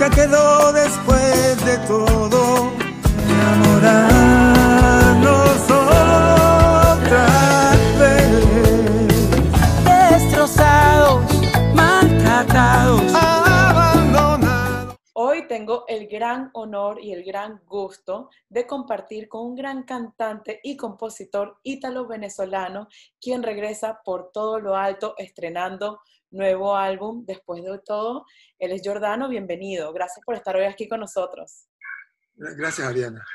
nunca quedó después de todo enamorarnos otra vez. Destrozados, maltratados. Tengo el gran honor y el gran gusto de compartir con un gran cantante y compositor ítalo-venezolano, quien regresa por todo lo alto estrenando nuevo álbum. Después de todo, él es Jordano, bienvenido. Gracias por estar hoy aquí con nosotros. Gracias, Ariana.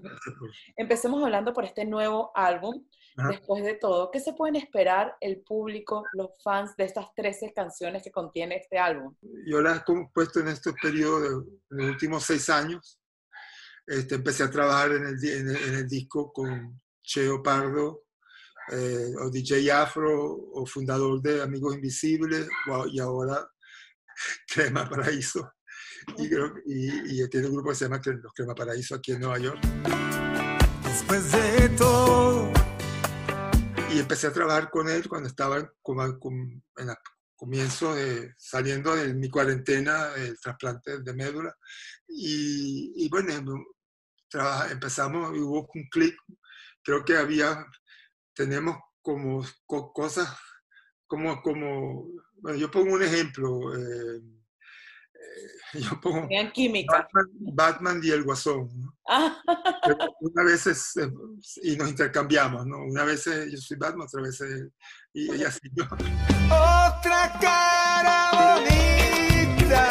Empecemos hablando por este nuevo álbum. Ajá. Después de todo, ¿qué se pueden esperar el público, los fans de estas 13 canciones que contiene este álbum? Yo la he compuesto en este periodo, en los últimos seis años. Este, empecé a trabajar en el, en el, en el disco con Cheo Pardo, eh, o DJ Afro, o fundador de Amigos Invisibles, y ahora Crema Paraíso. Y, creo- y, y tiene un grupo que se llama Los Crema Paraíso aquí en Nueva York. Después de todo, y empecé a trabajar con él cuando estaba en el comienzo de saliendo de mi cuarentena del trasplante de médula. Y, y bueno trabaja- empezamos y hubo un clic. Creo que había tenemos como co- cosas como como bueno yo pongo un ejemplo eh, eh, yo pongo Tenían química. Batman, Batman y el Guasón ¿no? Ah, una vez es, eh, y nos intercambiamos, ¿no? Una vez eh, yo soy Batman, otra vez él, y ella sí, ¿no? otra cara bonita.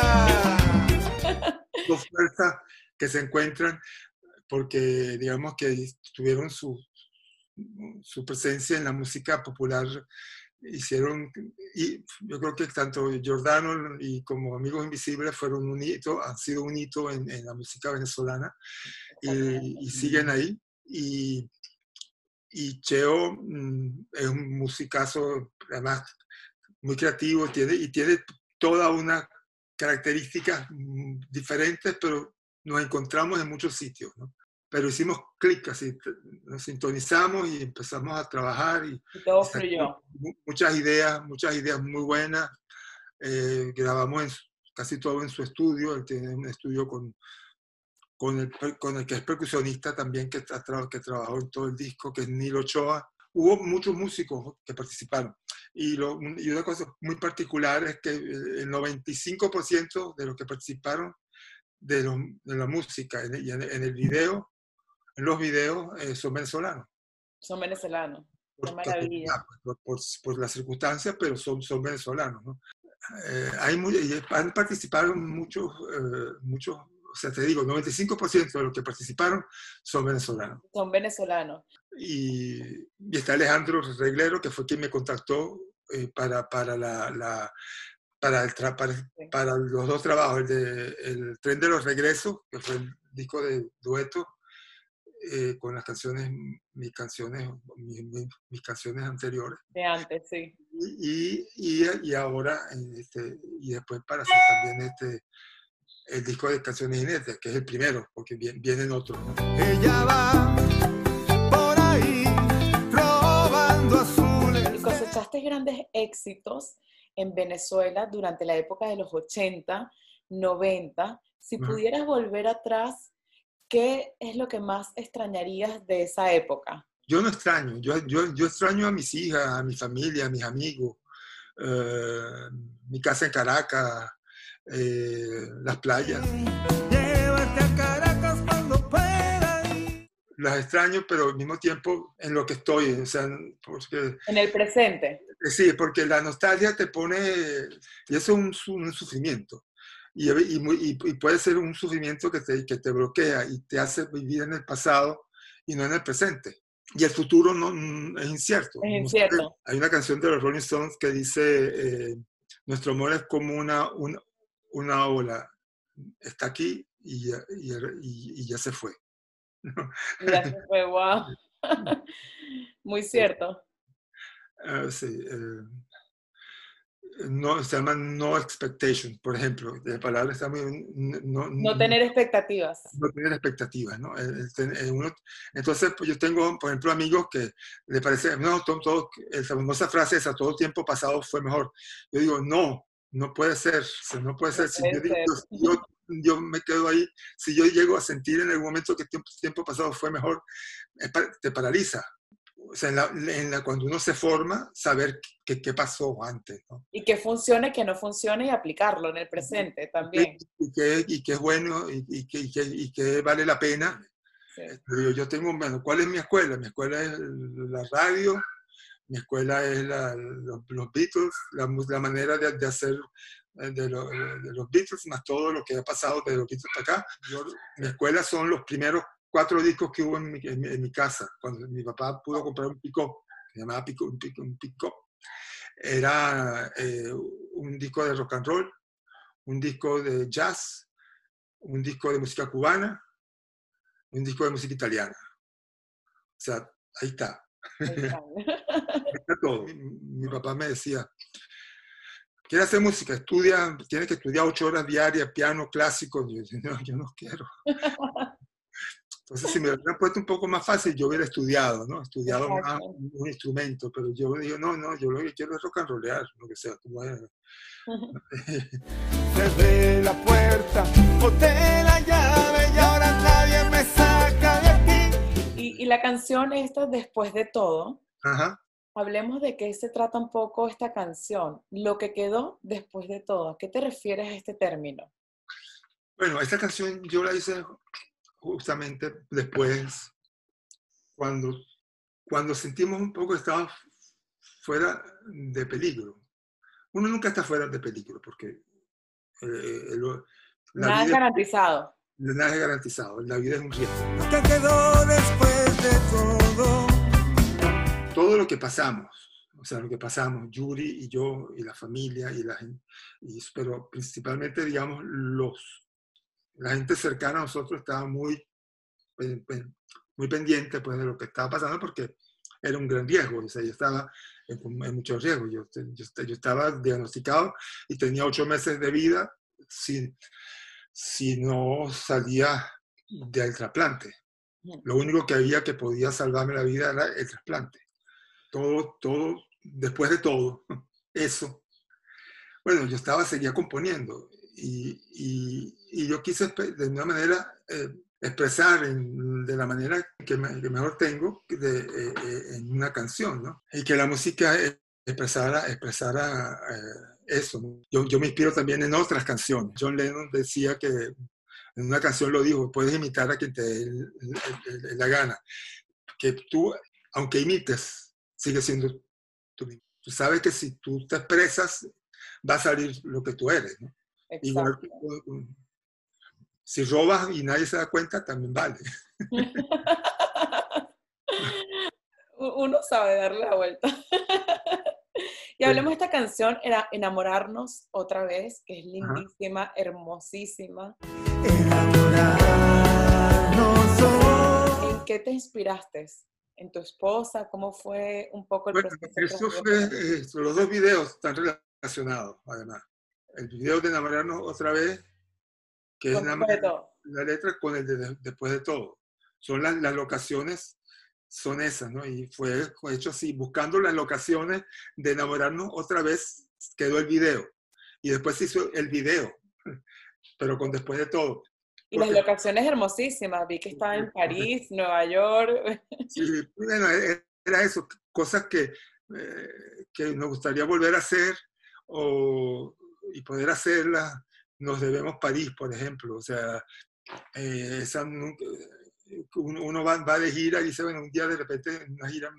Dos fuerzas que se encuentran porque, digamos, que tuvieron su, su presencia en la música popular, hicieron, y yo creo que tanto Giordano y como Amigos Invisibles fueron un hito, han sido un hito en, en la música venezolana y, y siguen ahí. Y, y Cheo mm, es un musicazo, además, muy creativo tiene, y tiene toda una características mm, diferentes, pero nos encontramos en muchos sitios. ¿no? Pero hicimos clic, así, nos sintonizamos y empezamos a trabajar y y todo fluyó. mu- muchas ideas, muchas ideas muy buenas. Eh, grabamos en casi todo en su estudio. Él tiene un estudio con, con, el, con el que es percusionista también, que, que trabajó en todo el disco, que es Nilo Ochoa. Hubo muchos músicos que participaron. Y, lo- y una cosa muy particular es que el 95% de los que participaron de, los- de la música y en en el video, los videos, eh, son venezolanos Son venezolanos. Por, maravilla. pues, por, por, por las circunstancias, pero son, son venezolanos. ¿no? Eh, hay muy, y han participado muchos, eh, muchos, o sea, te digo, 95% de los que participaron son venezolanos. Son venezolanos. Y, y está Alejandro Reglero, que fue quien me contactó eh, para, para, la, la- para, el tra- para, para los dos trabajos, el, de, el Tren de los Regresos, que fue el disco de dueto, eh, con las canciones, mis canciones, mis, mis- mis canciones anteriores. De antes, sí. Y, y, y ahora, este, y después para hacer también este, el disco de canciones inéditas, que es el primero, porque bien- vienen otros. ¿no? Ella va por ahí robando azules. Y cosechaste grandes éxitos en Venezuela durante la época de los 80, 90. Si Ajá. pudieras volver atrás, ¿qué es lo que más extrañarías de esa época? Yo no extraño, yo, yo, yo extraño a mis hijas, a mi familia, a mis amigos, eh, mi casa en Caracas, eh, las playas. Llévate a Caracas cuando pueda ir. Las extraño, pero al mismo tiempo en lo que estoy, o sea, porque En el presente. Sí, porque la nostalgia te pone, y eso es un, su- un sufrimiento, y, y y- y puede ser un sufrimiento que te, que te bloquea y te hace vivir en el pasado y no en el presente. Y el futuro no, mm, es incierto. Es incierto. Hay una canción de los Rolling Stones que dice, eh, nuestro amor es como una, una, una ola, está aquí y ya, y y- y ya se fue. Ya se fue, wow. Muy cierto. Ah, sí, eh, no, se llama no expectation, por ejemplo. La palabra está muy... No, No tener expectativas. no tener expectativas, ¿no? Ten- el uno- entonces, pues yo tengo, por ejemplo, amigos que le parece, no, todo, todo- esa famosa frase esa, todo tiempo pasado fue mejor. Yo digo, no, no puede ser, no puede No ser. Si puede yo, digo, ser. si yo, yo me quedo ahí, si yo llego a sentir en algún momento que tiempo, tiempo pasado fue mejor, es te paraliza. O sea, en la, en la- cuando uno se forma, saber qué, qué pasó antes, ¿no? Y que funcione, que no funcione y aplicarlo en el presente también. Y que, y que es bueno y, y que, y, que, vale la pena. Sí. Yo, yo tengo, bueno, ¿cuál es mi escuela? Mi escuela es la radio, mi escuela es la- los, los Beatles, la, la manera de, de hacer eh, de, lo- de los Beatles, más todo lo que ha pasado de los Beatles para acá. Yo- mi escuela son los primeros cuatro discos que hubo en mi, en mi- en mi casa, cuando mi papá pudo comprar un pico, se llamaba pico, un pico, un. Era eh, un disco de rock and roll, un disco de jazz, un disco de música cubana, un disco de música italiana. O sea, ahí está, Ahí está. todo. Mi, mi papá me decía, ¿quieres hacer música? Estudia, tienes que estudiar ocho horas diarias, piano clásico. Y yo decía, no, yo no quiero. Entonces, si me lo hubieran puesto un poco más fácil, yo hubiera estudiado, ¿no? Estudiado más un, instrumento, pero yo digo, no, no, yo lo que quiero es rock and rollear, lo que sea. como es. Cerré la puerta, boté la llave y ahora nadie me saca de aquí. Y, y la canción esta, después de todo, Ajá. hablemos de qué se trata un poco esta canción, lo que quedó después de todo. ¿A qué te refieres a este término? Bueno, esta canción yo la hice justamente después, cuando, cuando sentimos un poco que estaba fuera de peligro. Uno nunca está fuera de peligro porque eh, lo- la Nada es vida garantizado. nada es garantizado, la vida es un riesgo. Lo que quedó después de todo. Todo lo que pasamos, o sea, lo que pasamos, Yuri y yo y la familia y la gente, y- pero principalmente, digamos, los, la gente cercana a nosotros estaba muy, pen- pen- muy pendiente pues, de lo que estaba pasando porque era un gran riesgo, o sea, yo estaba en, en mucho riesgo, yo, yo, yo estaba diagnosticado y tenía ocho meses de vida si, si no salía del trasplante. Lo único que había que podía salvarme la vida era el trasplante. Todo, todo, después de todo, eso. Bueno, yo estaba, seguía componiendo y, yo quise de una manera eh, expresar en- de la manera que, me- que mejor tengo de, eh, eh, en una canción, ¿no? Y que la música eh, expresara, expresara eso. Yo, me inspiro también en otras canciones. John Lennon decía que en una canción lo dijo, puedes imitar a quien te dé la gana. Que tú, aunque imites, sigues siendo tú mismo. Tú sabes que si tú te expresas, va a salir lo que tú eres. ¿no? Igual si robas y nadie se da cuenta, también vale. Uno sabe darle la vuelta. y hablemos de esta canción, era Enamorarnos otra vez, que es lindísima, hermosísima. Enamorarnos. ¿En qué te inspiraste? ¿En tu esposa? ¿Cómo fue un poco el Bueno, proceso? eso fue, eh, los dos videos están relacionados, además. El video de enamorarnos otra vez, que es todo. la letra con el de, de- después de todo. Son las, las locaciones, son esas, ¿no? Y fue hecho así, buscando las locaciones de enamorarnos otra vez, quedó el video. Y después se hizo el video, pero con después de todo. Y las locaciones hermosísimas. Vi que estaba en París, Nueva York. Sí, bueno, e- era eso, cosas que, eh, que nos gustaría volver a hacer o, y poder hacerlas. Nos debemos París, por ejemplo. O sea, eh, esa nunca- uno, va, va de gira y dice, bueno, un día de repente en una gira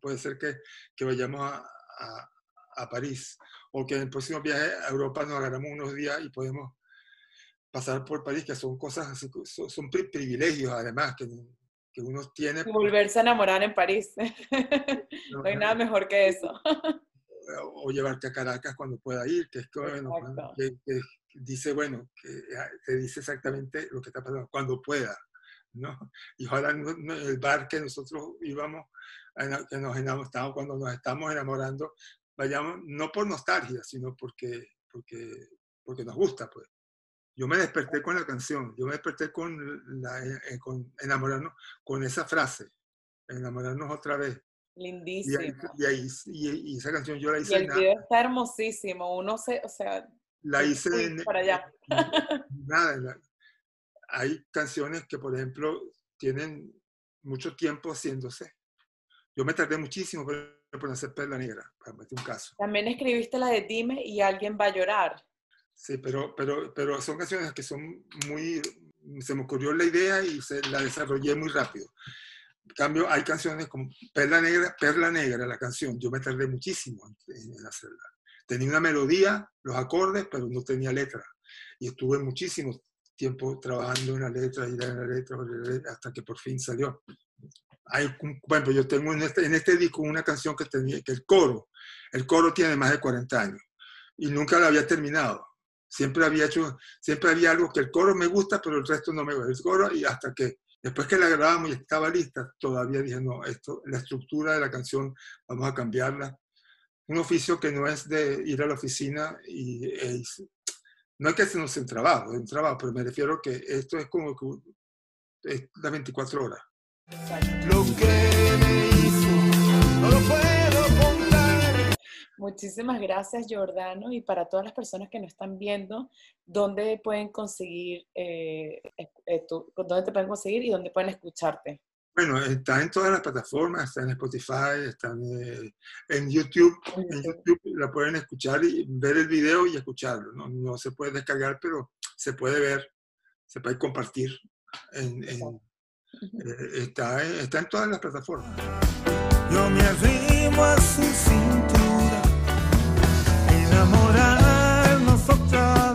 puede ser que, que vayamos a, a- a París o que en el próximo viaje a Europa nos agarramos unos días y podemos pasar por París, que son cosas son, son pri- privilegios además que, que uno tiene. Volverse a enamorar en París. no hay nada mejor que eso. o llevarte a Caracas cuando pueda ir, que es que, bueno, que- que dice, bueno, que ah, te dice exactamente lo que está pasando, cuando pueda, ¿no? Y ahora no- no, el bar que nosotros íbamos, que nos enamoramos, cuando nos estamos enamorando, vayamos, no por nostalgia, sino porque, porque, porque nos gusta, pues. Yo me desperté con la canción, yo me desperté con, la, eh, con enamorarnos, con esa frase, enamorarnos otra vez. Y, ahí- Lindísimo. y, ahí- y- y esa canción yo la Y hice, el en na- video está hermosísimo. Uno se, o sea, la hice en- para allá. nada, hay canciones que, por ejemplo, tienen mucho tiempo haciéndose. Yo me tardé muchísimo por, por hacer Perla Negra, para meter un caso. También escribiste la de Dime y alguien va a llorar. Sí, pero, pero, pero son canciones que son muy... Se me ocurrió la idea y se la desarrollé muy rápido. En cambio, hay canciones como Perla Negra, Perla Negra, la canción, yo me tardé muchísimo en, en hacerla. Tenía una melodía, los acordes, pero no tenía letra. Y estuve muchísimo tiempo trabajando en la letra y en la letra hasta que por fin salió. Hay, bueno, yo tengo en este, en este disco una canción que tenía, que el coro, el coro tiene más de 40 años y nunca la había terminado. Siempre había hecho, siempre había algo que el coro me gusta, pero el resto no me gusta. El coro y hasta que después que la grabamos y estaba lista, todavía dije, no, esto, la estructura de la canción, vamos a cambiarla. Un oficio que no es de ir a la oficina y no es que se nos trabajo, es un trabajo, pero me refiero que esto es como que es las 24 horas. Lo que me hizo, no lo contar. Muchísimas gracias, Giordano. Y para todas las personas que nos están viendo, ¿dónde pueden conseguir, eh, eh, eh, tu- dónde te pueden conseguir y dónde pueden escucharte? Bueno, está en todas las plataformas, está en Spotify, está en, eh, en YouTube. En YouTube. La pueden escuchar y ver el video y escucharlo. No, no se puede descargar, pero se puede ver, se puede compartir. En, en- Ujú. eh, está, en- está en todas las plataformas. Yo me arrimo a su cintura enamorar nosotras.